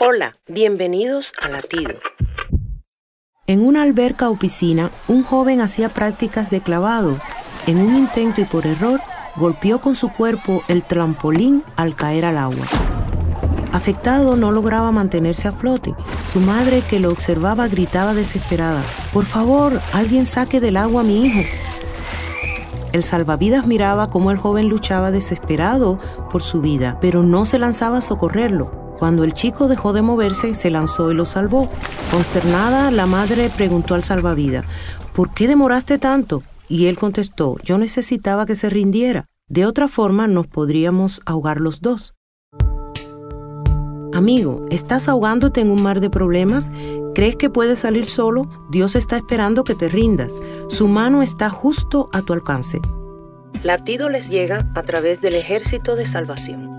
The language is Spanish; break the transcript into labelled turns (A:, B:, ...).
A: Hola, bienvenidos a Latido.
B: En una alberca o piscina, un joven hacía prácticas de clavado. En un intento y por error, golpeó con su cuerpo el trampolín al caer al agua. Afectado, no lograba mantenerse a flote. Su madre, que lo observaba, gritaba desesperada, Por favor, alguien saque del agua a mi hijo. El salvavidas miraba cómo el joven luchaba desesperado por su vida, pero no se lanzaba a socorrerlo. Cuando el chico dejó de moverse, se lanzó y lo salvó. Consternada, la madre preguntó al salvavidas, ¿por qué demoraste tanto? Y él contestó, yo necesitaba que se rindiera. De otra forma nos podríamos ahogar los dos. Amigo, ¿estás ahogándote en un mar de problemas? ¿Crees que puedes salir solo? Dios está esperando que te rindas. Su mano está justo a tu alcance.
A: Latido les llega a través del ejército de salvación.